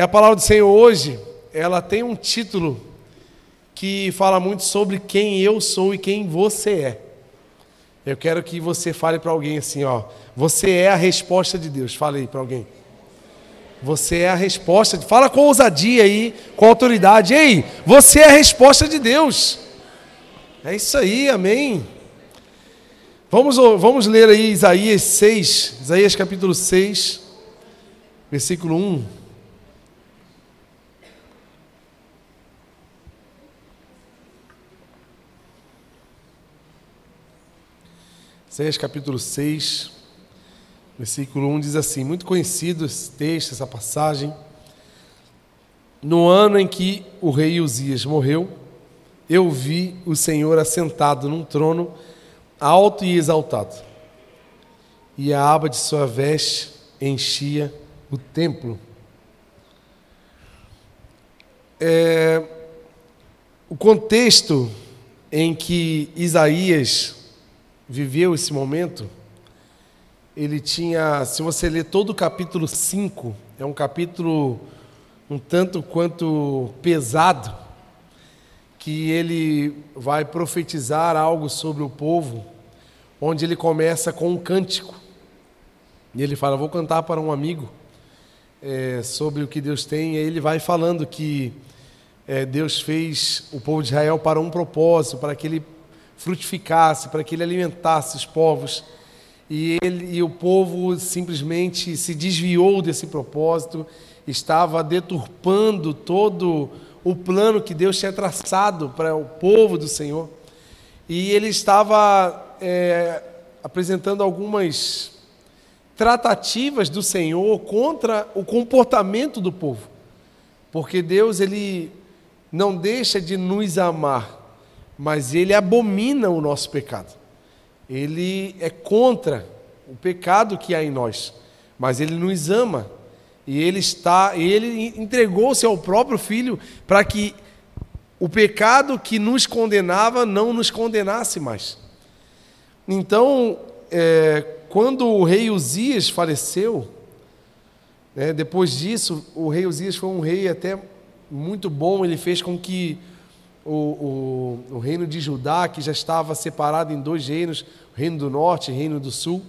E a palavra do Senhor hoje, ela tem um título que fala muito sobre quem eu sou e quem você é. Eu quero que você fale para alguém assim, ó, você é a resposta de Deus. Fale aí para alguém. Você é a resposta. Fala com ousadia aí, com autoridade. Ei, você é a resposta de Deus. É isso aí, amém. Vamos, vamos ler aí Isaías 6, Isaías capítulo 6, versículo 1. Isaías capítulo 6, versículo 1 diz assim: Muito conhecido esse texto, essa passagem. No ano em que o rei Uzias morreu, eu vi o Senhor assentado num trono alto e exaltado, e a aba de sua veste enchia o templo. É, o contexto em que Isaías viveu esse momento, ele tinha, se você ler todo o capítulo 5, é um capítulo um tanto quanto pesado, que ele vai profetizar algo sobre o povo, onde ele começa com um cântico. E ele fala: Vou cantar para um amigo é, sobre o que Deus tem. E aí ele vai falando que é, Deus fez o povo de Israel para um propósito, para que ele frutificasse, para que ele alimentasse os povos. E, ele, e o povo simplesmente se desviou desse propósito, estava deturpando todo o plano que Deus tinha traçado para o povo do Senhor. E ele estava é, apresentando algumas tratativas do Senhor contra o comportamento do povo. Porque Deus ele não deixa de nos amar, mas ele abomina o nosso pecado. Ele é contra o pecado que há em nós, mas ele nos ama e ele está, ele entregou-se ao próprio filho para que o pecado que nos condenava não nos condenasse mais. Então, é, quando o rei Uzias faleceu, né, depois disso, o rei Uzias foi um rei até muito bom, ele fez com que o, o, o reino de Judá, que já estava separado em dois reinos, o reino do norte e o reino do sul,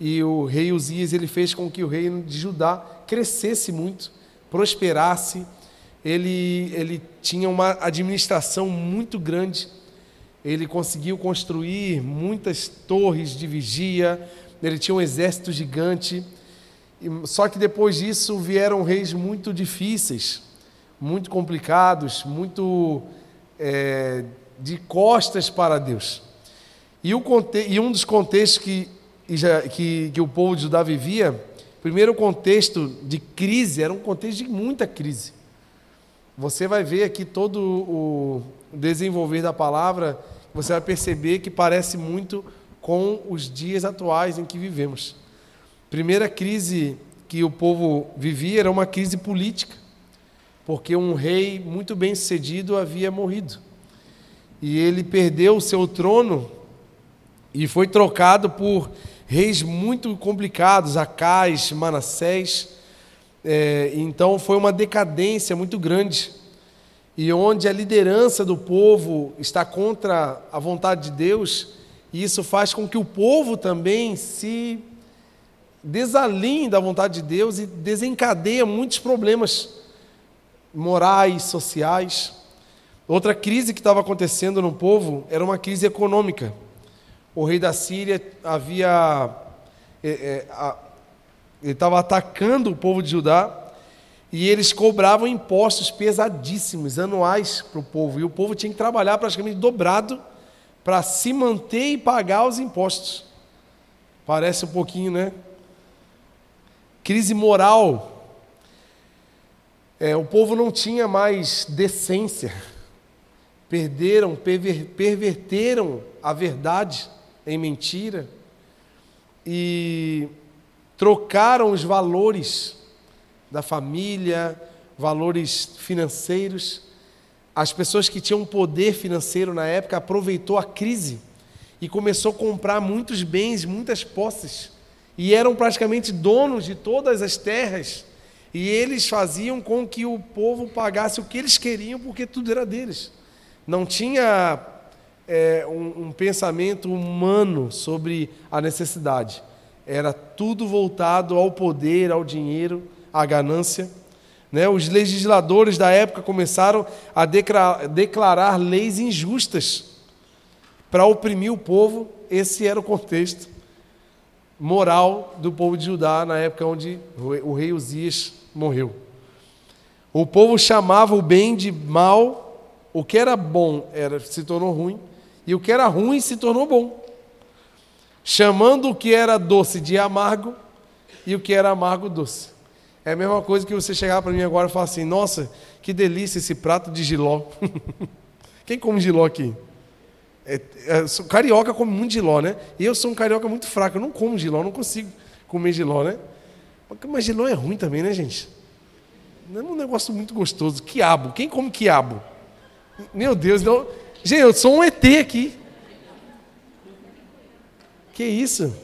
e o rei Uzias ele fez com que o reino de Judá crescesse muito, prosperasse. Ele, ele tinha uma administração muito grande. Ele conseguiu construir muitas torres de vigia. Ele tinha um exército gigante. Só que depois disso vieram reis muito difíceis, muito complicados, muito é, de costas para Deus. E, o, e um dos contextos que, que, que o povo de Judá vivia Primeiro, o contexto de crise era um contexto de muita crise. Você vai ver aqui todo o desenvolver da palavra, você vai perceber que parece muito com os dias atuais em que vivemos. Primeira crise que o povo vivia era uma crise política, porque um rei muito bem sucedido havia morrido. E ele perdeu o seu trono e foi trocado por reis muito complicados, Acais, Manassés. É, então foi uma decadência muito grande. E onde a liderança do povo está contra a vontade de Deus, e isso faz com que o povo também se desalinhe da vontade de Deus e desencadeia muitos problemas morais, sociais. Outra crise que estava acontecendo no povo era uma crise econômica o rei da Síria havia. É, é, a, ele estava atacando o povo de Judá e eles cobravam impostos pesadíssimos, anuais, para o povo. E o povo tinha que trabalhar praticamente dobrado para se manter e pagar os impostos. Parece um pouquinho, né? Crise moral. É, o povo não tinha mais decência. Perderam, perver, perverteram a verdade em mentira e trocaram os valores da família, valores financeiros. As pessoas que tinham poder financeiro na época aproveitou a crise e começou a comprar muitos bens, muitas posses e eram praticamente donos de todas as terras E eles faziam com que o povo pagasse o que eles queriam, porque tudo era deles. Não tinha é, um, um pensamento humano sobre a necessidade. Era tudo voltado ao poder, ao dinheiro, à ganância. Né? Os legisladores da época começaram a declarar, declarar leis injustas para oprimir o povo. Esse era o contexto moral do povo de Judá na época onde o rei Uzias morreu. O povo chamava o bem de mal, o que era bom era, se tornou ruim, e o que era ruim se tornou bom. Chamando o que era doce de amargo e o que era amargo doce. É a mesma coisa que você chegar para mim agora e falar assim: Nossa, que delícia esse prato de giló. Quem come giló aqui? É, é, carioca come muito giló, né? E eu sou um carioca muito fraco, eu não como giló, não consigo comer giló, né? Mas giló é ruim também, né, gente? Não é um negócio muito gostoso. Quiabo, quem come quiabo? Meu Deus, não. Gente, eu sou um ET aqui. Que isso?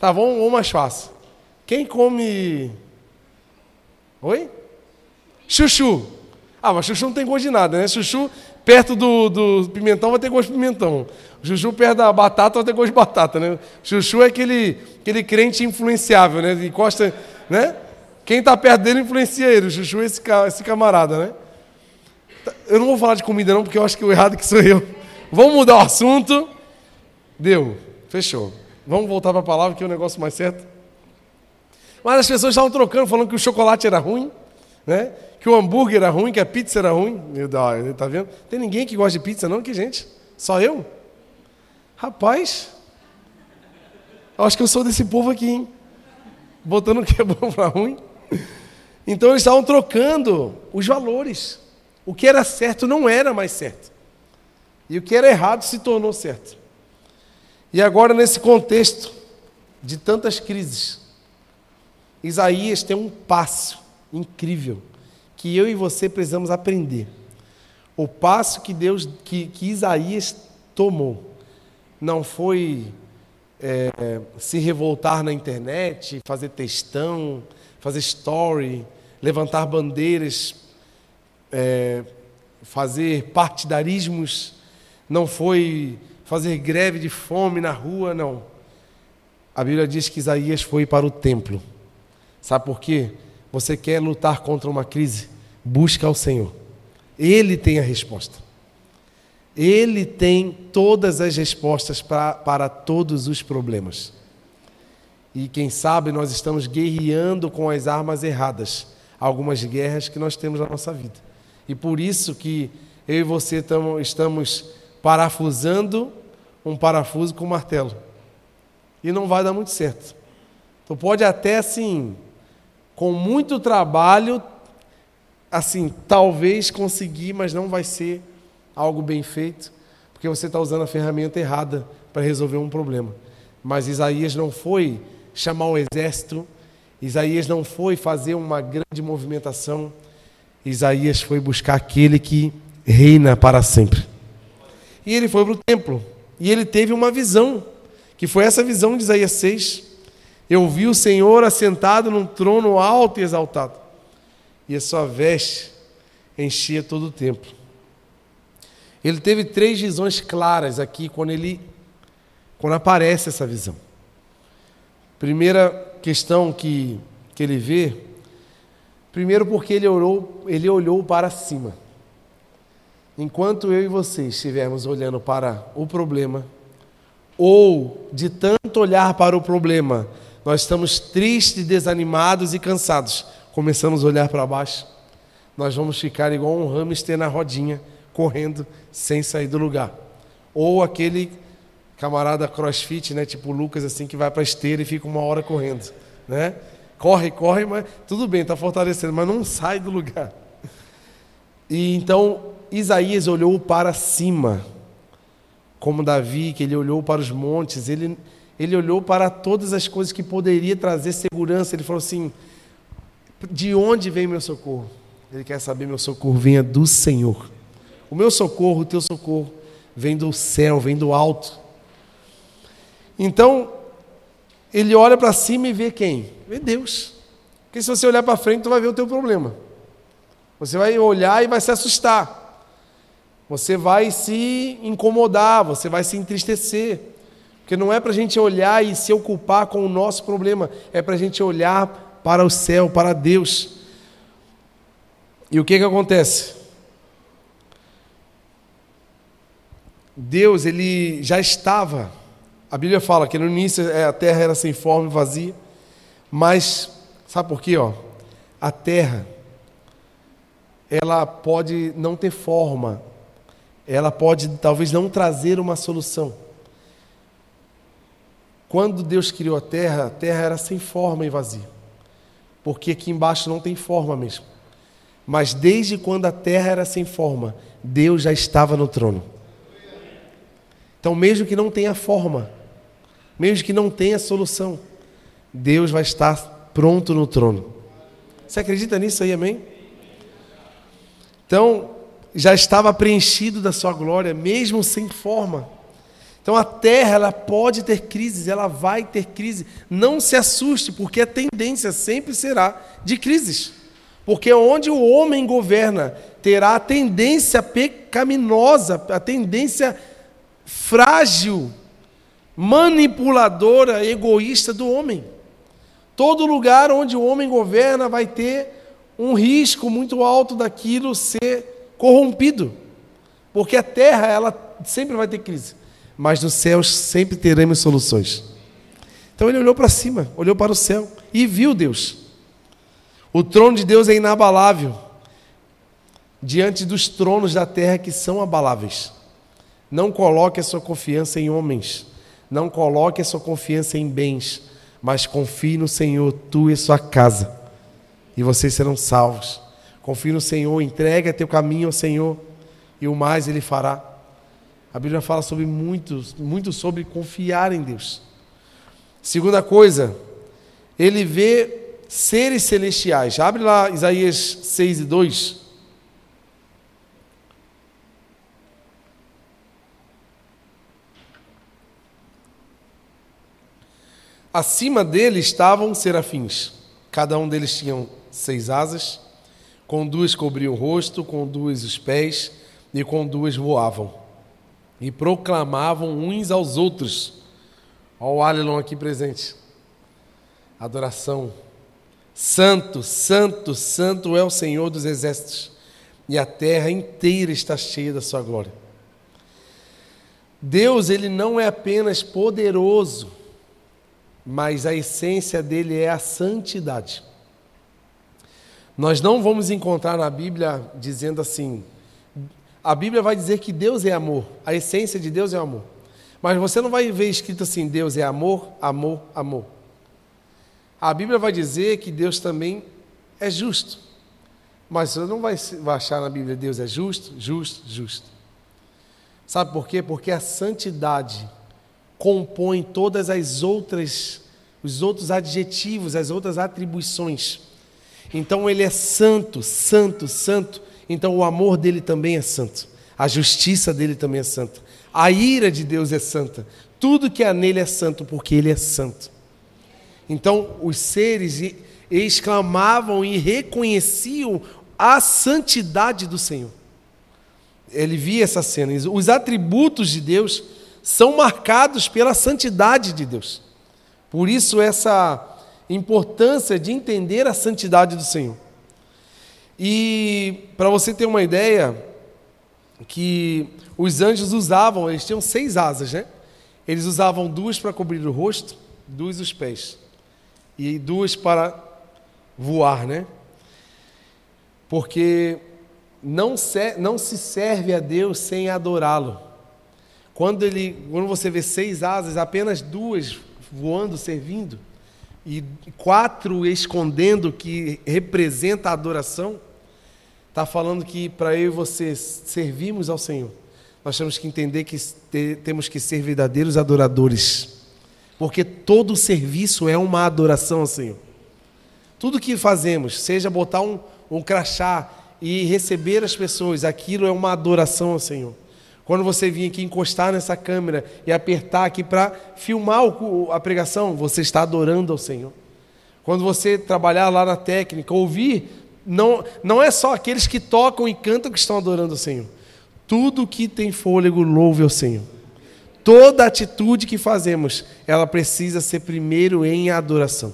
Tá bom, ou mais fácil. Quem come. Oi? Chuchu. Ah, mas chuchu não tem gosto de nada, né? Chuchu perto do, do pimentão vai ter gosto de pimentão. Chuchu perto da batata vai ter gosto de batata, né? Chuchu é aquele, aquele crente influenciável, né? Encosta, né? Quem está perto dele influencia ele. O chuchu é esse, esse camarada, né? Eu não vou falar de comida não, porque eu acho que o errado que sou eu. Vamos mudar o assunto. Deu. Fechou. Vamos voltar para a palavra, que é o negócio mais certo. Mas as pessoas estavam trocando, falando que o chocolate era ruim, né? que o hambúrguer era ruim, que a pizza era ruim. Meu Deus, tá vendo? Tem ninguém que gosta de pizza, não, que gente? Só eu? Rapaz, acho que eu sou desse povo aqui, hein? Botando o que é bom para ruim. Então eles estavam trocando os valores. O que era certo não era mais certo. E o que era errado se tornou certo. E agora, nesse contexto de tantas crises, Isaías tem um passo incrível que eu e você precisamos aprender. O passo que Deus, que, que Isaías tomou, não foi é, se revoltar na internet, fazer textão, fazer story, levantar bandeiras é, fazer partidarismos, não foi fazer greve de fome na rua, não. A Bíblia diz que Isaías foi para o templo. Sabe por quê? Você quer lutar contra uma crise? Busca ao Senhor. Ele tem a resposta. Ele tem todas as respostas para, para todos os problemas. E quem sabe nós estamos guerreando com as armas erradas algumas guerras que nós temos na nossa vida. E por isso que eu e você tamo, estamos parafusando um parafuso com um martelo. E não vai dar muito certo. Então pode até assim, com muito trabalho, assim, talvez conseguir, mas não vai ser algo bem feito, porque você está usando a ferramenta errada para resolver um problema. Mas Isaías não foi chamar o exército, Isaías não foi fazer uma grande movimentação. Isaías foi buscar aquele que reina para sempre. E ele foi para o templo. E ele teve uma visão, que foi essa visão de Isaías 6. Eu vi o Senhor assentado num trono alto e exaltado, e a sua veste enchia todo o templo. Ele teve três visões claras aqui quando ele quando aparece essa visão. Primeira questão que, que ele vê Primeiro, porque ele olhou, ele olhou para cima. Enquanto eu e você estivermos olhando para o problema, ou de tanto olhar para o problema, nós estamos tristes, desanimados e cansados, começamos a olhar para baixo, nós vamos ficar igual um hamster na rodinha, correndo sem sair do lugar. Ou aquele camarada crossfit, né, tipo Lucas, assim, que vai para esteira e fica uma hora correndo, né? Corre, corre, mas tudo bem, está fortalecendo, mas não sai do lugar. E então Isaías olhou para cima, como Davi, que ele olhou para os montes, ele, ele olhou para todas as coisas que poderia trazer segurança. Ele falou assim: De onde vem meu socorro? Ele quer saber: meu socorro venha do Senhor. O meu socorro, o teu socorro, vem do céu, vem do alto. Então, ele olha para cima e vê quem? Vê Deus. Porque se você olhar para frente, tu vai ver o teu problema. Você vai olhar e vai se assustar. Você vai se incomodar, você vai se entristecer. Porque não é para a gente olhar e se ocupar com o nosso problema, é para a gente olhar para o céu, para Deus. E o que, que acontece? Deus, ele já estava, a Bíblia fala que no início é, a terra era sem forma e vazia, mas, sabe por quê? Ó? A terra, ela pode não ter forma, ela pode talvez não trazer uma solução. Quando Deus criou a terra, a terra era sem forma e vazia, porque aqui embaixo não tem forma mesmo. Mas desde quando a terra era sem forma, Deus já estava no trono. Então, mesmo que não tenha forma, mesmo que não tenha solução, Deus vai estar pronto no trono. Você acredita nisso aí, amém? Então, já estava preenchido da sua glória, mesmo sem forma. Então a terra ela pode ter crises, ela vai ter crise. Não se assuste, porque a tendência sempre será de crises. Porque onde o homem governa, terá a tendência pecaminosa, a tendência frágil, manipuladora, egoísta do homem. Todo lugar onde o homem governa vai ter um risco muito alto daquilo ser corrompido. Porque a terra, ela sempre vai ter crise, mas nos céus sempre teremos soluções. Então ele olhou para cima, olhou para o céu e viu Deus. O trono de Deus é inabalável diante dos tronos da terra que são abaláveis. Não coloque a sua confiança em homens, não coloque a sua confiança em bens, mas confie no Senhor, tu e sua casa e vocês serão salvos. Confie no Senhor, entrega teu caminho ao Senhor e o mais Ele fará. A Bíblia fala sobre muito, muito sobre confiar em Deus. Segunda coisa, ele vê seres celestiais. Abre lá Isaías 6 e 2. Acima dele estavam serafins. Cada um deles tinha seis asas, com duas cobriam o rosto, com duas os pés, e com duas voavam. E proclamavam uns aos outros. Olha o Alelon aqui presente. Adoração. Santo, santo, santo é o Senhor dos exércitos, e a terra inteira está cheia da sua glória. Deus, ele não é apenas poderoso, mas a essência dele é a santidade. Nós não vamos encontrar na Bíblia dizendo assim. A Bíblia vai dizer que Deus é amor, a essência de Deus é amor. Mas você não vai ver escrito assim: Deus é amor, amor, amor. A Bíblia vai dizer que Deus também é justo. Mas você não vai achar na Bíblia Deus é justo, justo, justo. Sabe por quê? Porque a santidade compõe todas as outras os outros adjetivos, as outras atribuições então ele é santo, santo, santo. Então o amor dele também é santo. A justiça dele também é santa. A ira de Deus é santa. Tudo que há nele é santo, porque ele é santo. Então os seres exclamavam e reconheciam a santidade do Senhor. Ele via essa cena. Os atributos de Deus são marcados pela santidade de Deus. Por isso essa importância de entender a santidade do Senhor. E para você ter uma ideia, que os anjos usavam, eles tinham seis asas, né? Eles usavam duas para cobrir o rosto, duas os pés, e duas para voar, né? Porque não se, não se serve a Deus sem adorá-lo. Quando, ele, quando você vê seis asas, apenas duas voando, servindo, e quatro escondendo que representa a adoração, está falando que para eu e você servirmos ao Senhor, nós temos que entender que temos que ser verdadeiros adoradores, porque todo serviço é uma adoração ao Senhor. Tudo que fazemos, seja botar um, um crachá e receber as pessoas, aquilo é uma adoração ao Senhor. Quando você vir aqui encostar nessa câmera e apertar aqui para filmar a pregação, você está adorando ao Senhor. Quando você trabalhar lá na técnica, ouvir, não, não é só aqueles que tocam e cantam que estão adorando o Senhor. Tudo que tem fôlego louve ao Senhor. Toda atitude que fazemos, ela precisa ser primeiro em adoração.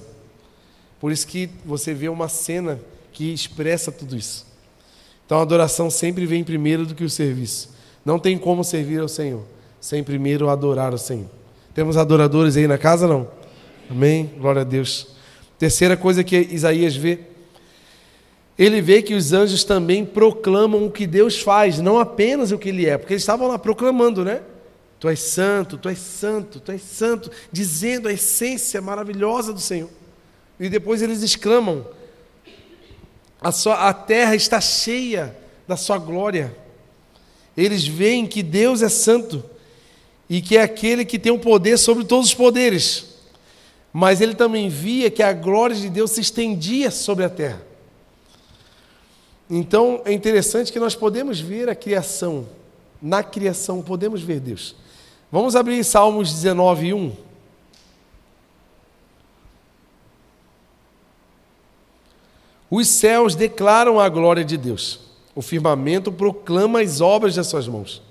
Por isso que você vê uma cena que expressa tudo isso. Então a adoração sempre vem primeiro do que o serviço. Não tem como servir ao Senhor sem primeiro adorar o Senhor. Temos adoradores aí na casa não? Amém? Glória a Deus. Terceira coisa que Isaías vê, ele vê que os anjos também proclamam o que Deus faz, não apenas o que ele é, porque eles estavam lá proclamando, né? Tu és santo, tu és santo, tu és santo, dizendo a essência maravilhosa do Senhor. E depois eles exclamam: a, sua, a terra está cheia da sua glória. Eles veem que Deus é santo e que é aquele que tem o poder sobre todos os poderes. Mas ele também via que a glória de Deus se estendia sobre a terra. Então é interessante que nós podemos ver a criação. Na criação podemos ver Deus. Vamos abrir Salmos 19, 1. Os céus declaram a glória de Deus. O firmamento proclama as obras das suas mãos.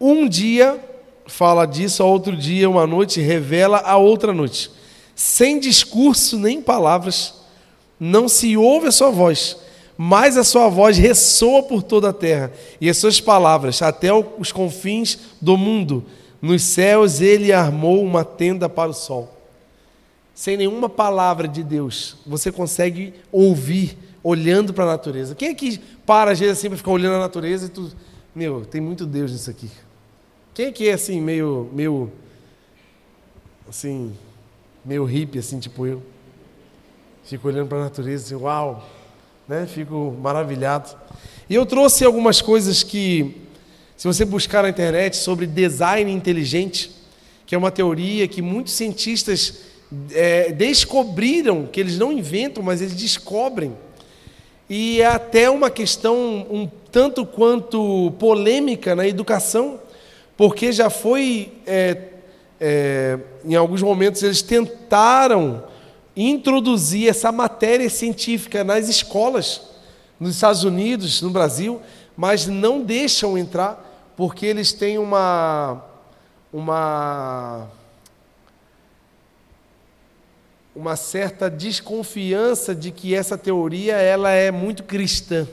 Um dia fala disso, a outro dia, uma noite revela a outra noite. Sem discurso nem palavras, não se ouve a sua voz, mas a sua voz ressoa por toda a terra, e as suas palavras até os confins do mundo. Nos céus ele armou uma tenda para o sol sem nenhuma palavra de Deus, você consegue ouvir olhando para a natureza. Quem é que para às vezes assim para ficar olhando a natureza e tu, meu, tem muito Deus nisso aqui. Quem é que é assim meio, meio, assim, meio hippie assim tipo eu? Fico olhando para a natureza assim, uau, né? Fico maravilhado. E eu trouxe algumas coisas que, se você buscar na internet sobre design inteligente, que é uma teoria que muitos cientistas é, descobriram, que eles não inventam, mas eles descobrem. E é até uma questão um tanto quanto polêmica na educação, porque já foi, é, é, em alguns momentos, eles tentaram introduzir essa matéria científica nas escolas, nos Estados Unidos, no Brasil, mas não deixam entrar, porque eles têm uma. uma uma certa desconfiança de que essa teoria ela é muito cristã.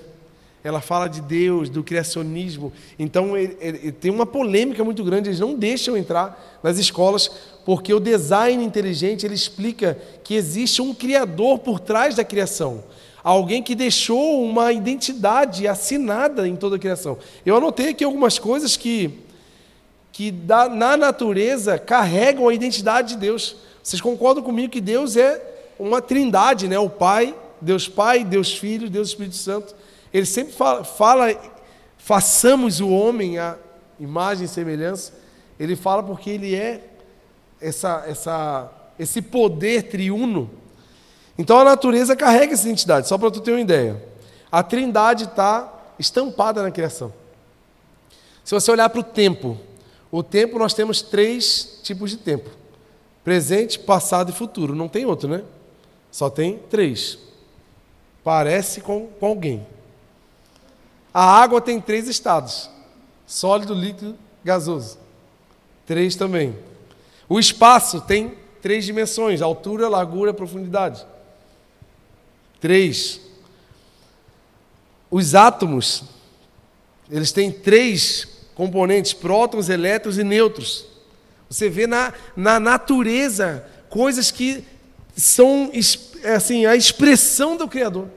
Ela fala de Deus, do criacionismo. Então ele, ele, tem uma polêmica muito grande. Eles não deixam entrar nas escolas porque o design inteligente ele explica que existe um criador por trás da criação. Alguém que deixou uma identidade assinada em toda a criação. Eu anotei aqui algumas coisas que, que da, na natureza carregam a identidade de Deus. Vocês concordam comigo que Deus é uma trindade, né? O Pai, Deus Pai, Deus Filho, Deus Espírito Santo. Ele sempre fala, fala façamos o homem a imagem e semelhança. Ele fala porque ele é essa, essa, esse poder triuno. Então a natureza carrega essa identidade, só para tu ter uma ideia. A trindade está estampada na criação. Se você olhar para o tempo, o tempo nós temos três tipos de tempo presente, passado e futuro. Não tem outro, né? Só tem três. Parece com, com alguém. A água tem três estados: sólido, líquido, gasoso. Três também. O espaço tem três dimensões: altura, largura, profundidade. Três. Os átomos, eles têm três componentes: prótons, elétrons e nêutrons. Você vê na, na natureza coisas que são assim a expressão do Criador.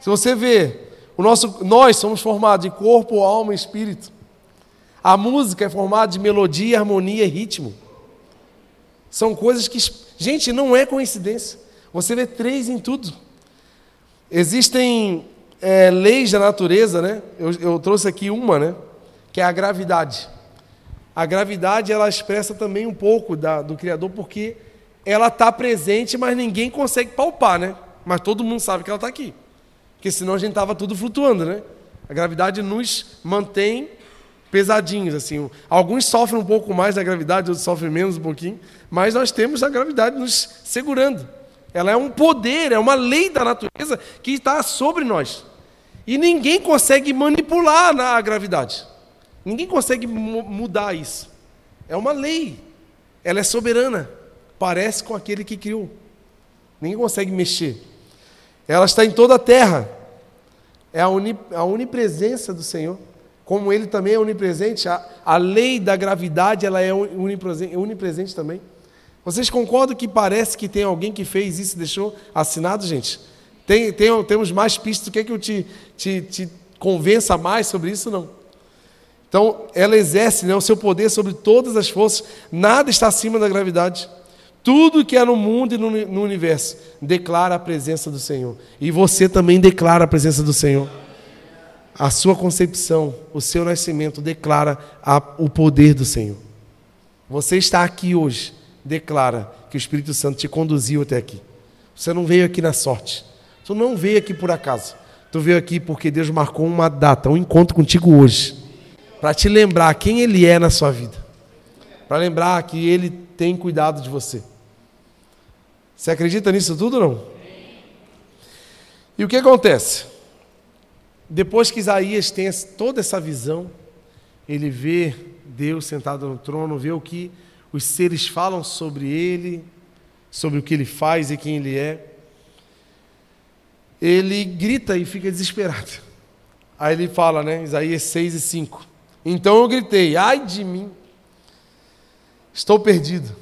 Se você vê, o nosso, nós somos formados de corpo, alma e espírito. A música é formada de melodia, harmonia e ritmo. São coisas que, gente, não é coincidência. Você vê três em tudo. Existem é, leis da natureza, né? Eu, eu trouxe aqui uma, né? Que é a gravidade. A gravidade ela expressa também um pouco da, do Criador, porque ela está presente, mas ninguém consegue palpar, né? Mas todo mundo sabe que ela está aqui. Porque senão a gente estava tudo flutuando, né? A gravidade nos mantém pesadinhos, assim. Alguns sofrem um pouco mais da gravidade, outros sofrem menos um pouquinho, mas nós temos a gravidade nos segurando. Ela é um poder, é uma lei da natureza que está sobre nós. E ninguém consegue manipular a gravidade. Ninguém consegue mudar isso. É uma lei. Ela é soberana. Parece com aquele que criou. Ninguém consegue mexer. Ela está em toda a terra. É a, uni, a do Senhor. Como Ele também é onipresente, a, a lei da gravidade ela é onipresente, onipresente também. Vocês concordam que parece que tem alguém que fez isso e deixou assinado, gente? Tem, tem, temos mais pistas. Quer que eu te, te, te convença mais sobre isso? Não. Então, ela exerce né, o seu poder sobre todas as forças. Nada está acima da gravidade. Tudo que é no mundo e no, no universo declara a presença do Senhor. E você também declara a presença do Senhor. A sua concepção, o seu nascimento declara a, o poder do Senhor. Você está aqui hoje declara que o Espírito Santo te conduziu até aqui. Você não veio aqui na sorte. Tu não veio aqui por acaso. Tu veio aqui porque Deus marcou uma data, um encontro contigo hoje, para te lembrar quem Ele é na sua vida, para lembrar que Ele tem cuidado de você. Você acredita nisso tudo ou não? E o que acontece? Depois que Isaías tem toda essa visão, ele vê Deus sentado no trono, vê o que os seres falam sobre ele, sobre o que ele faz e quem ele é. Ele grita e fica desesperado. Aí ele fala, né? Isaías 6 e 5. Então eu gritei: ai de mim, estou perdido,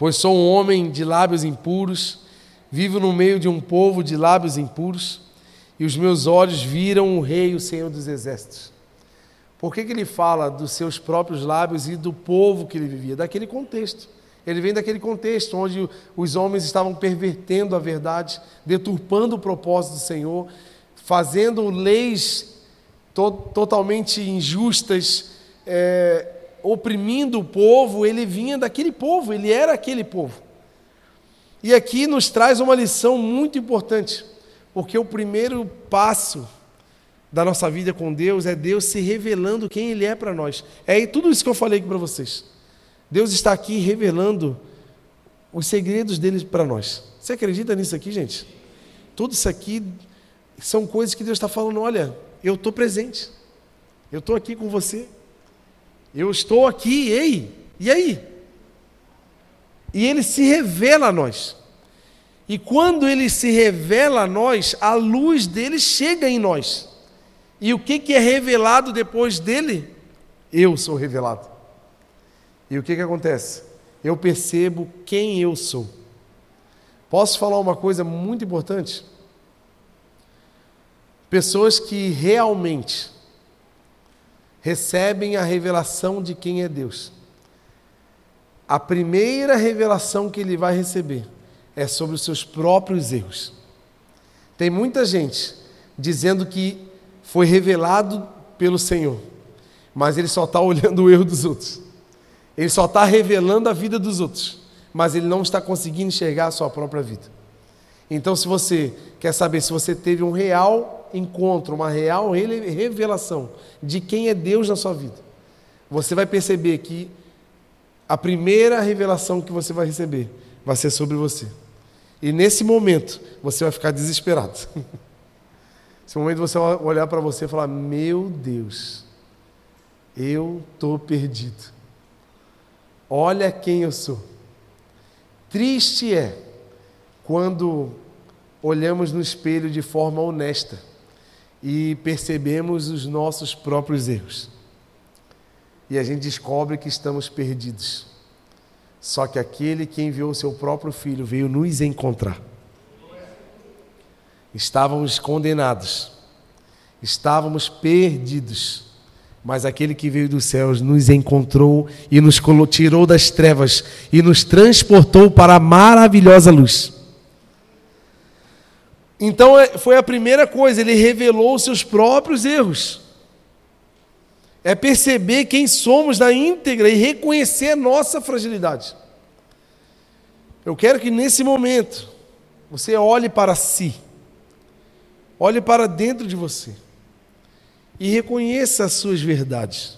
pois sou um homem de lábios impuros, vivo no meio de um povo de lábios impuros, e os meus olhos viram o Rei, o Senhor dos Exércitos. Por que, que ele fala dos seus próprios lábios e do povo que ele vivia? Daquele contexto. Ele vem daquele contexto onde os homens estavam pervertendo a verdade, deturpando o propósito do Senhor, fazendo leis to totalmente injustas, é, oprimindo o povo. Ele vinha daquele povo, ele era aquele povo. E aqui nos traz uma lição muito importante, porque o primeiro passo da nossa vida com Deus é Deus se revelando quem Ele é para nós. É tudo isso que eu falei aqui para vocês. Deus está aqui revelando os segredos dele para nós. Você acredita nisso aqui, gente? Tudo isso aqui são coisas que Deus está falando: olha, eu estou presente, eu estou aqui com você, eu estou aqui, ei, e aí? E Ele se revela a nós. E quando Ele se revela a nós, a luz dele chega em nós. E o que, que é revelado depois dele? Eu sou revelado. E o que, que acontece? Eu percebo quem eu sou. Posso falar uma coisa muito importante? Pessoas que realmente recebem a revelação de quem é Deus. A primeira revelação que ele vai receber é sobre os seus próprios erros. Tem muita gente dizendo que foi revelado pelo Senhor, mas ele só está olhando o erro dos outros. Ele só está revelando a vida dos outros, mas ele não está conseguindo enxergar a sua própria vida. Então, se você quer saber se você teve um real encontro, uma real revelação de quem é Deus na sua vida, você vai perceber que a primeira revelação que você vai receber vai ser sobre você. E nesse momento, você vai ficar desesperado. Esse momento você olhar para você e falar: Meu Deus, eu estou perdido. Olha quem eu sou. Triste é quando olhamos no espelho de forma honesta e percebemos os nossos próprios erros. E a gente descobre que estamos perdidos. Só que aquele que enviou seu próprio filho veio nos encontrar. Estávamos condenados, estávamos perdidos, mas aquele que veio dos céus nos encontrou e nos tirou das trevas e nos transportou para a maravilhosa luz. Então é, foi a primeira coisa, ele revelou os seus próprios erros. É perceber quem somos na íntegra e reconhecer a nossa fragilidade. Eu quero que nesse momento você olhe para si Olhe para dentro de você e reconheça as suas verdades.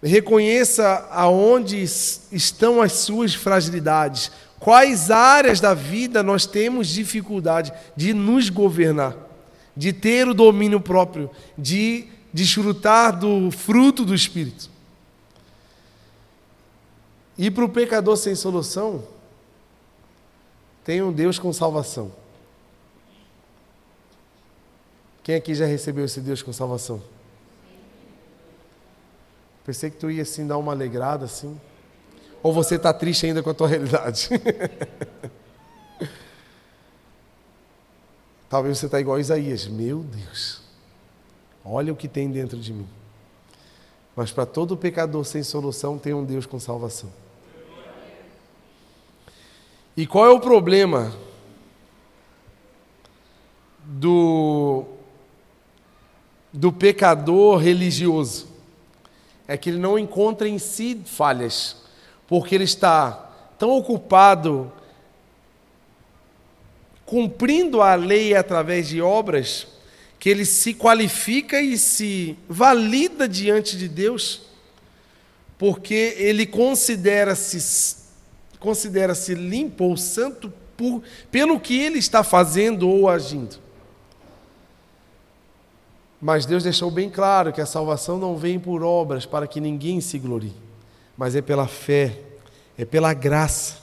Reconheça aonde estão as suas fragilidades, Quais áreas da vida nós temos dificuldade de nos governar, de ter o domínio próprio, de desfrutar do fruto do Espírito? E para o pecador sem solução, tem um Deus com salvação. Quem aqui já recebeu esse Deus com salvação? Pensei que tu ia assim dar uma alegrada assim. Ou você está triste ainda com a tua realidade? Talvez você está igual a Isaías. Meu Deus, olha o que tem dentro de mim. Mas para todo pecador sem solução tem um Deus com salvação. E qual é o problema do, do pecador religioso? É que ele não encontra em si falhas porque ele está tão ocupado cumprindo a lei através de obras, que ele se qualifica e se valida diante de Deus, porque ele considera-se considera-se limpo ou santo por, pelo que ele está fazendo ou agindo. Mas Deus deixou bem claro que a salvação não vem por obras para que ninguém se glorie mas é pela fé, é pela graça,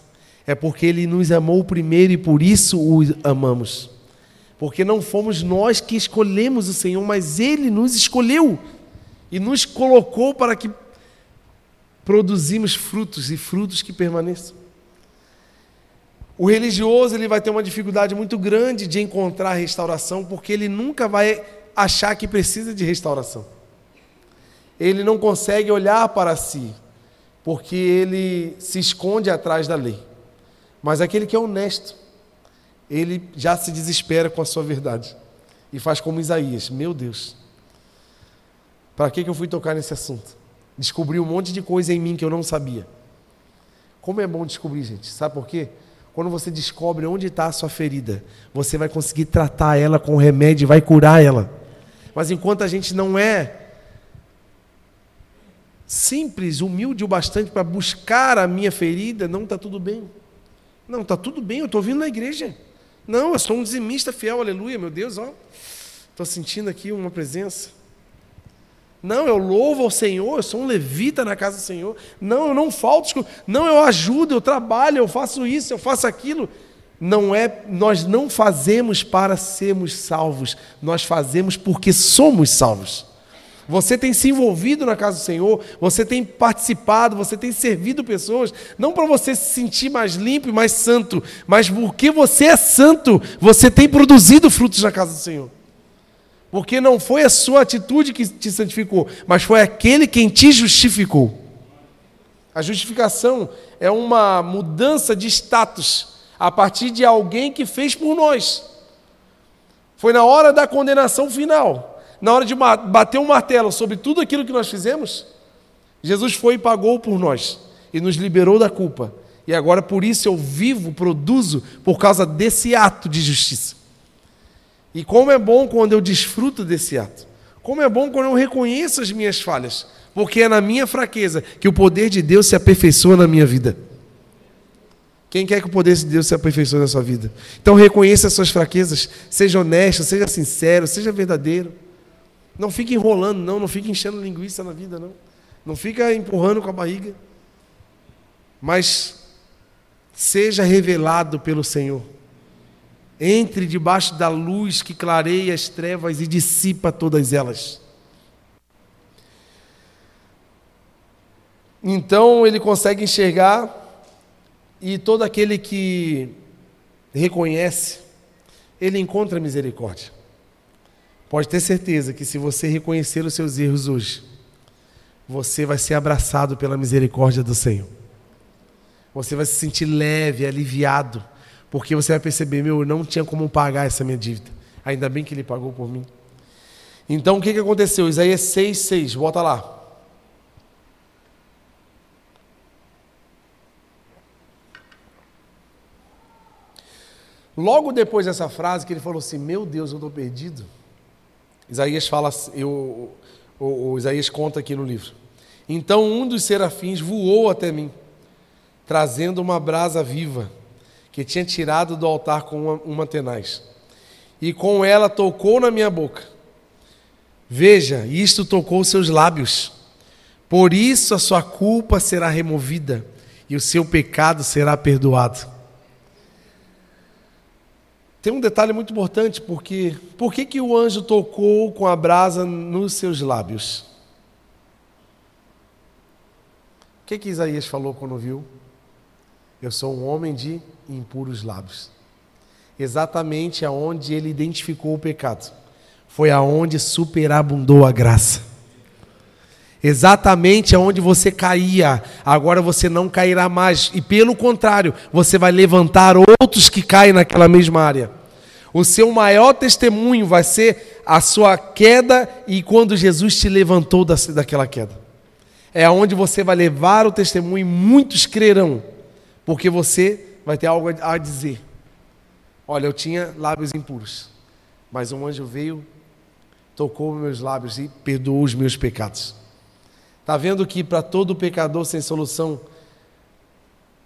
é porque Ele nos amou primeiro e por isso o amamos. Porque não fomos nós que escolhemos o Senhor, mas Ele nos escolheu e nos colocou para que produzimos frutos e frutos que permaneçam. O religioso ele vai ter uma dificuldade muito grande de encontrar restauração, porque ele nunca vai achar que precisa de restauração. Ele não consegue olhar para si, porque ele se esconde atrás da lei. Mas aquele que é honesto, ele já se desespera com a sua verdade e faz como Isaías: Meu Deus, para que eu fui tocar nesse assunto? Descobri um monte de coisa em mim que eu não sabia. Como é bom descobrir, gente, sabe por quê? Quando você descobre onde está a sua ferida, você vai conseguir tratar ela com remédio e vai curar ela. Mas enquanto a gente não é simples, humilde o bastante para buscar a minha ferida, não está tudo bem. Não, está tudo bem, eu estou vindo na igreja. Não, eu sou um dizimista fiel, aleluia, meu Deus, ó. Estou sentindo aqui uma presença. Não, eu louvo ao Senhor, eu sou um levita na casa do Senhor. Não, eu não falto, não, eu ajudo, eu trabalho, eu faço isso, eu faço aquilo. Não é, nós não fazemos para sermos salvos, nós fazemos porque somos salvos. Você tem se envolvido na casa do Senhor, você tem participado, você tem servido pessoas, não para você se sentir mais limpo e mais santo, mas porque você é santo, você tem produzido frutos na casa do Senhor. Porque não foi a sua atitude que te santificou, mas foi aquele quem te justificou. A justificação é uma mudança de status a partir de alguém que fez por nós. Foi na hora da condenação final na hora de bater um martelo sobre tudo aquilo que nós fizemos, Jesus foi e pagou por nós e nos liberou da culpa. E agora por isso eu vivo, produzo por causa desse ato de justiça. E como é bom quando eu desfruto desse ato. Como é bom quando eu reconheço as minhas falhas, porque é na minha fraqueza que o poder de Deus se aperfeiçoa na minha vida. Quem quer que o poder de Deus se aperfeiçoe na sua vida? Então reconheça as suas fraquezas, seja honesto, seja sincero, seja verdadeiro. Não fica enrolando, não, não fica enchendo linguiça na vida, não. Não fica empurrando com a barriga. Mas seja revelado pelo Senhor. Entre debaixo da luz que clareia as trevas e dissipa todas elas. Então ele consegue enxergar, e todo aquele que reconhece, ele encontra misericórdia. Pode ter certeza que se você reconhecer os seus erros hoje, você vai ser abraçado pela misericórdia do Senhor. Você vai se sentir leve, aliviado, porque você vai perceber, meu, eu não tinha como pagar essa minha dívida. Ainda bem que ele pagou por mim. Então o que, que aconteceu? Isaías 6, 6, volta lá. Logo depois dessa frase que ele falou assim: Meu Deus, eu estou perdido. Isaías fala, eu, o, o Isaías conta aqui no livro. Então um dos serafins voou até mim, trazendo uma brasa viva que tinha tirado do altar com uma, uma tenaz. E com ela tocou na minha boca. Veja, isto tocou seus lábios. Por isso a sua culpa será removida e o seu pecado será perdoado. Tem um detalhe muito importante, porque por que, que o anjo tocou com a brasa nos seus lábios? O que, que Isaías falou quando viu? Eu sou um homem de impuros lábios. Exatamente aonde ele identificou o pecado. Foi aonde superabundou a graça. Exatamente aonde você caía, agora você não cairá mais. E pelo contrário, você vai levantar outros que caem naquela mesma área. O seu maior testemunho vai ser a sua queda e quando Jesus te levantou daquela queda. É onde você vai levar o testemunho e muitos crerão, porque você vai ter algo a dizer. Olha, eu tinha lábios impuros, mas um anjo veio, tocou meus lábios e perdoou os meus pecados. Está vendo que para todo pecador sem solução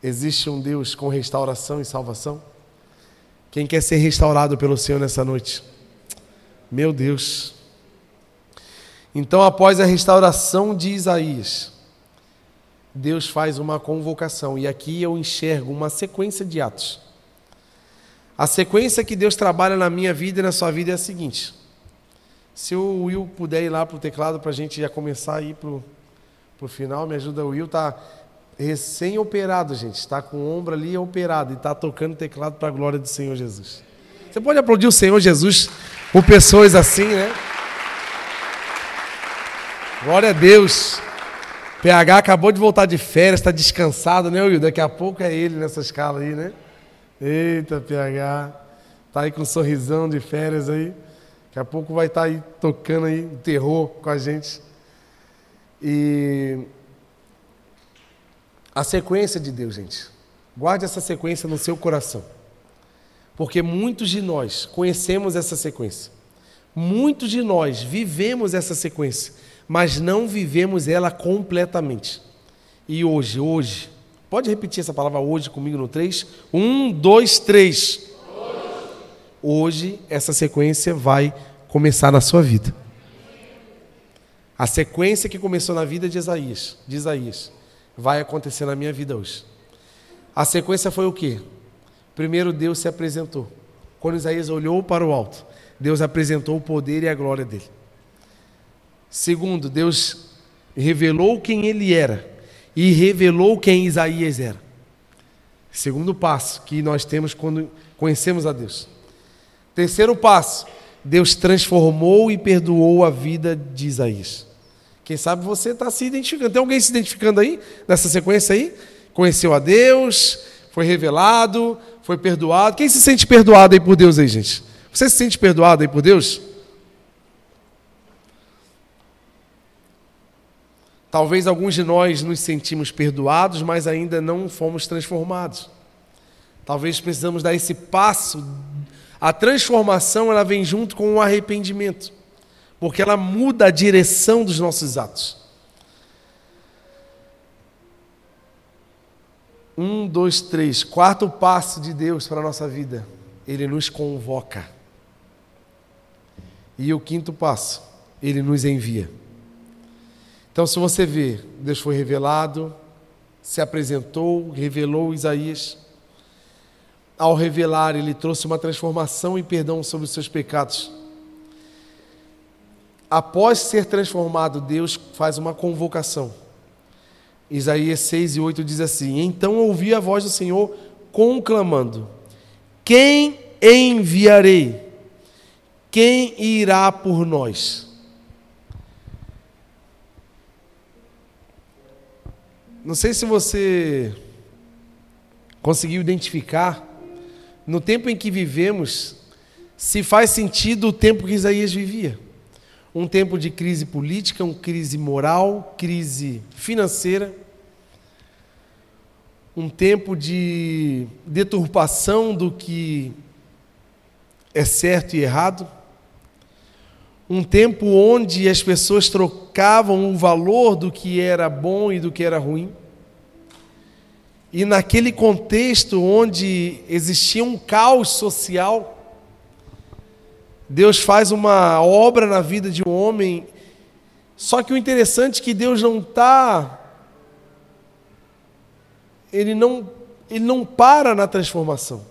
existe um Deus com restauração e salvação? Quem quer ser restaurado pelo Senhor nessa noite? Meu Deus. Então, após a restauração de Isaías, Deus faz uma convocação, e aqui eu enxergo uma sequência de atos. A sequência que Deus trabalha na minha vida e na sua vida é a seguinte: se o Will puder ir lá para o teclado para a gente já começar a ir para o para o final, me ajuda o Will, tá recém-operado, gente. Está com o ombro ali operado e está tocando teclado para a glória do Senhor Jesus. Você pode aplaudir o Senhor Jesus por pessoas assim, né? Glória a Deus. PH acabou de voltar de férias, está descansado, né, Will? Daqui a pouco é ele nessa escala aí, né? Eita, PH. Tá aí com um sorrisão de férias aí. Daqui a pouco vai estar tá aí tocando aí terror com a gente. E a sequência de Deus, gente. Guarde essa sequência no seu coração. Porque muitos de nós conhecemos essa sequência. Muitos de nós vivemos essa sequência, mas não vivemos ela completamente. E hoje, hoje, pode repetir essa palavra hoje comigo no 3? Um, dois, três. Hoje, essa sequência vai começar na sua vida. A sequência que começou na vida de Isaías, de Isaías, vai acontecer na minha vida hoje. A sequência foi o quê? Primeiro Deus se apresentou. Quando Isaías olhou para o alto, Deus apresentou o poder e a glória dele. Segundo, Deus revelou quem ele era e revelou quem Isaías era. Segundo passo que nós temos quando conhecemos a Deus. Terceiro passo, Deus transformou e perdoou a vida de Isaías. Quem sabe você está se identificando. Tem alguém se identificando aí, nessa sequência aí? Conheceu a Deus, foi revelado, foi perdoado. Quem se sente perdoado aí por Deus aí, gente? Você se sente perdoado aí por Deus? Talvez alguns de nós nos sentimos perdoados, mas ainda não fomos transformados. Talvez precisamos dar esse passo. A transformação ela vem junto com o arrependimento porque ela muda a direção dos nossos atos. Um, dois, três. Quarto passo de Deus para a nossa vida. Ele nos convoca. E o quinto passo, ele nos envia. Então, se você vê, Deus foi revelado, se apresentou, revelou Isaías. Ao revelar, ele trouxe uma transformação e perdão sobre os seus pecados após ser transformado, Deus faz uma convocação. Isaías 6 e 8 diz assim: Então ouvi a voz do Senhor conclamando: Quem enviarei? Quem irá por nós? Não sei se você conseguiu identificar, no tempo em que vivemos, se faz sentido o tempo que Isaías vivia um tempo de crise política, uma crise moral, crise financeira, um tempo de deturpação do que é certo e errado, um tempo onde as pessoas trocavam o valor do que era bom e do que era ruim. E naquele contexto onde existia um caos social, Deus faz uma obra na vida de um homem. Só que o interessante é que Deus não está. Ele não, ele não para na transformação.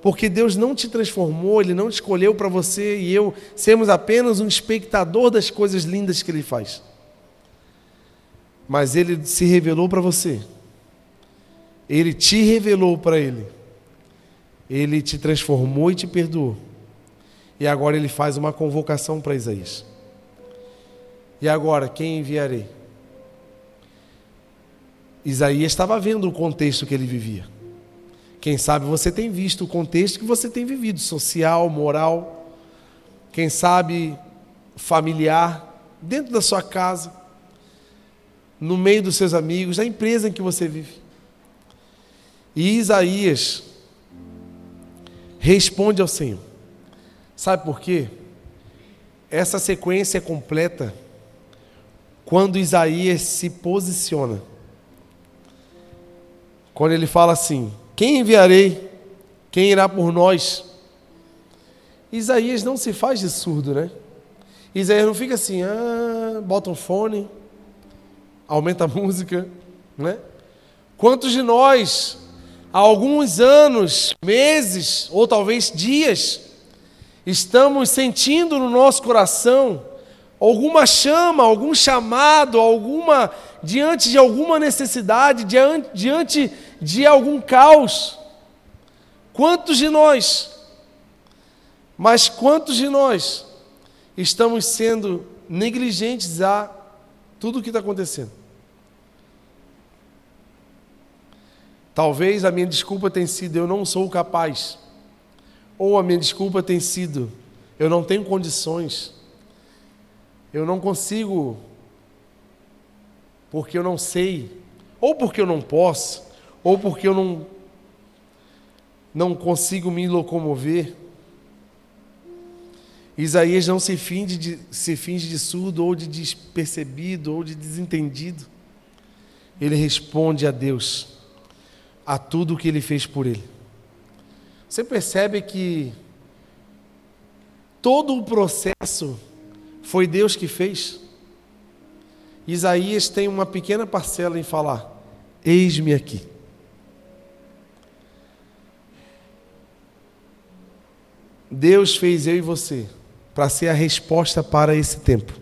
Porque Deus não te transformou, Ele não te escolheu para você e eu sermos apenas um espectador das coisas lindas que Ele faz. Mas Ele se revelou para você. Ele te revelou para Ele. Ele te transformou e te perdoou. E agora ele faz uma convocação para Isaías. E agora, quem enviarei? Isaías estava vendo o contexto que ele vivia. Quem sabe você tem visto o contexto que você tem vivido, social, moral, quem sabe familiar, dentro da sua casa, no meio dos seus amigos, na empresa em que você vive. E Isaías responde ao Senhor. Sabe por quê? Essa sequência é completa quando Isaías se posiciona. Quando ele fala assim: Quem enviarei? Quem irá por nós? Isaías não se faz de surdo, né? Isaías não fica assim, ah, bota um fone, aumenta a música, né? Quantos de nós, há alguns anos, meses, ou talvez dias, estamos sentindo no nosso coração alguma chama, algum chamado, alguma diante de alguma necessidade, diante, diante de algum caos. Quantos de nós? Mas quantos de nós estamos sendo negligentes a tudo o que está acontecendo? Talvez a minha desculpa tenha sido eu não sou capaz. Ou a minha desculpa tem sido: eu não tenho condições, eu não consigo, porque eu não sei, ou porque eu não posso, ou porque eu não, não consigo me locomover. Isaías não se finge, de, se finge de surdo, ou de despercebido, ou de desentendido. Ele responde a Deus, a tudo o que ele fez por ele. Você percebe que todo o processo foi Deus que fez? Isaías tem uma pequena parcela em falar: Eis-me aqui. Deus fez eu e você para ser a resposta para esse tempo.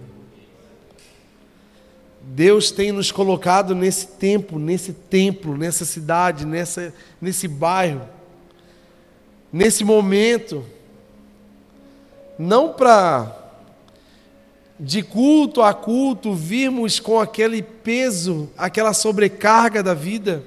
Deus tem nos colocado nesse tempo, nesse templo, nessa cidade, nessa, nesse bairro nesse momento, não para de culto a culto virmos com aquele peso, aquela sobrecarga da vida,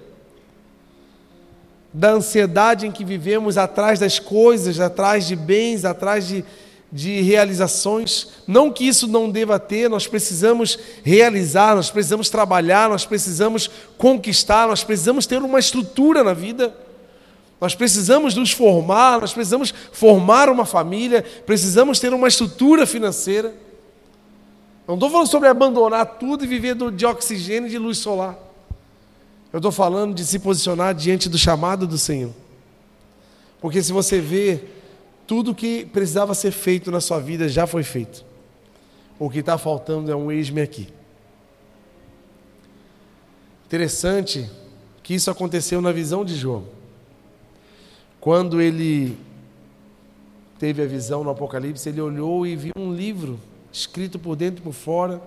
da ansiedade em que vivemos atrás das coisas, atrás de bens, atrás de, de realizações. Não que isso não deva ter, nós precisamos realizar, nós precisamos trabalhar, nós precisamos conquistar, nós precisamos ter uma estrutura na vida. Nós precisamos nos formar, nós precisamos formar uma família, precisamos ter uma estrutura financeira. Não estou falando sobre abandonar tudo e viver de oxigênio e de luz solar. Eu estou falando de se posicionar diante do chamado do Senhor. Porque se você vê, tudo que precisava ser feito na sua vida já foi feito. O que está faltando é um ex-me aqui. Interessante que isso aconteceu na visão de João. Quando ele teve a visão no Apocalipse, ele olhou e viu um livro escrito por dentro e por fora,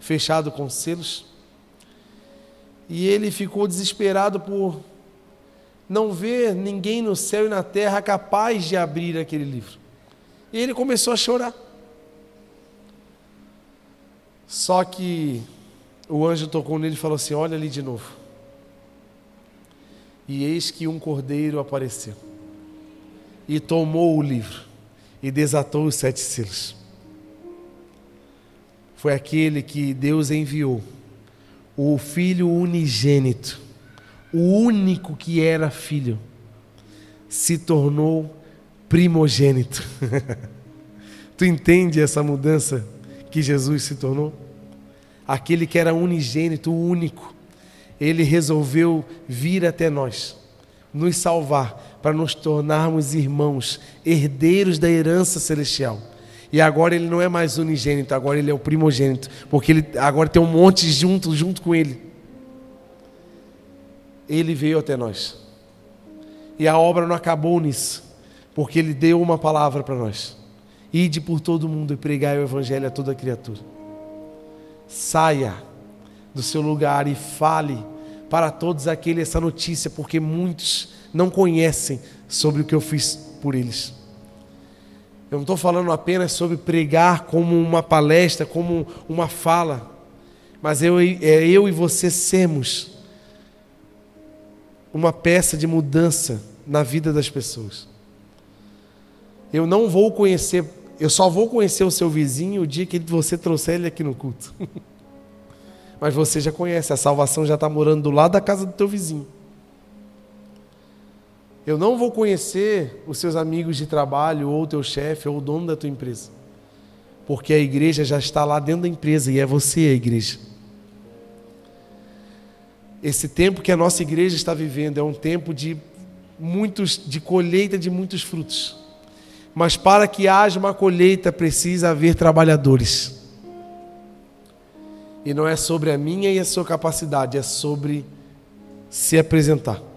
fechado com selos. E ele ficou desesperado por não ver ninguém no céu e na terra capaz de abrir aquele livro. E ele começou a chorar. Só que o anjo tocou nele e falou assim: Olha ali de novo. E eis que um cordeiro apareceu e tomou o livro e desatou os sete selos. Foi aquele que Deus enviou, o filho unigênito, o único que era filho, se tornou primogênito. tu entende essa mudança que Jesus se tornou? Aquele que era unigênito, único, ele resolveu vir até nós, nos salvar, para nos tornarmos irmãos, herdeiros da herança celestial. E agora ele não é mais unigênito, agora ele é o primogênito, porque ele agora tem um monte junto, junto com ele. Ele veio até nós. E a obra não acabou nisso, porque ele deu uma palavra para nós. Ide por todo mundo e pregai o evangelho a toda criatura. Saia do seu lugar e fale para todos aqueles essa notícia, porque muitos não conhecem sobre o que eu fiz por eles. Eu não estou falando apenas sobre pregar como uma palestra, como uma fala, mas eu, é eu e você sermos uma peça de mudança na vida das pessoas. Eu não vou conhecer, eu só vou conhecer o seu vizinho o dia que você trouxer ele aqui no culto. mas você já conhece, a salvação já está morando do lado da casa do teu vizinho. Eu não vou conhecer os seus amigos de trabalho, ou o teu chefe, ou o dono da tua empresa. Porque a igreja já está lá dentro da empresa e é você a igreja. Esse tempo que a nossa igreja está vivendo é um tempo de muitos de colheita de muitos frutos. Mas para que haja uma colheita precisa haver trabalhadores. E não é sobre a minha e a sua capacidade, é sobre se apresentar.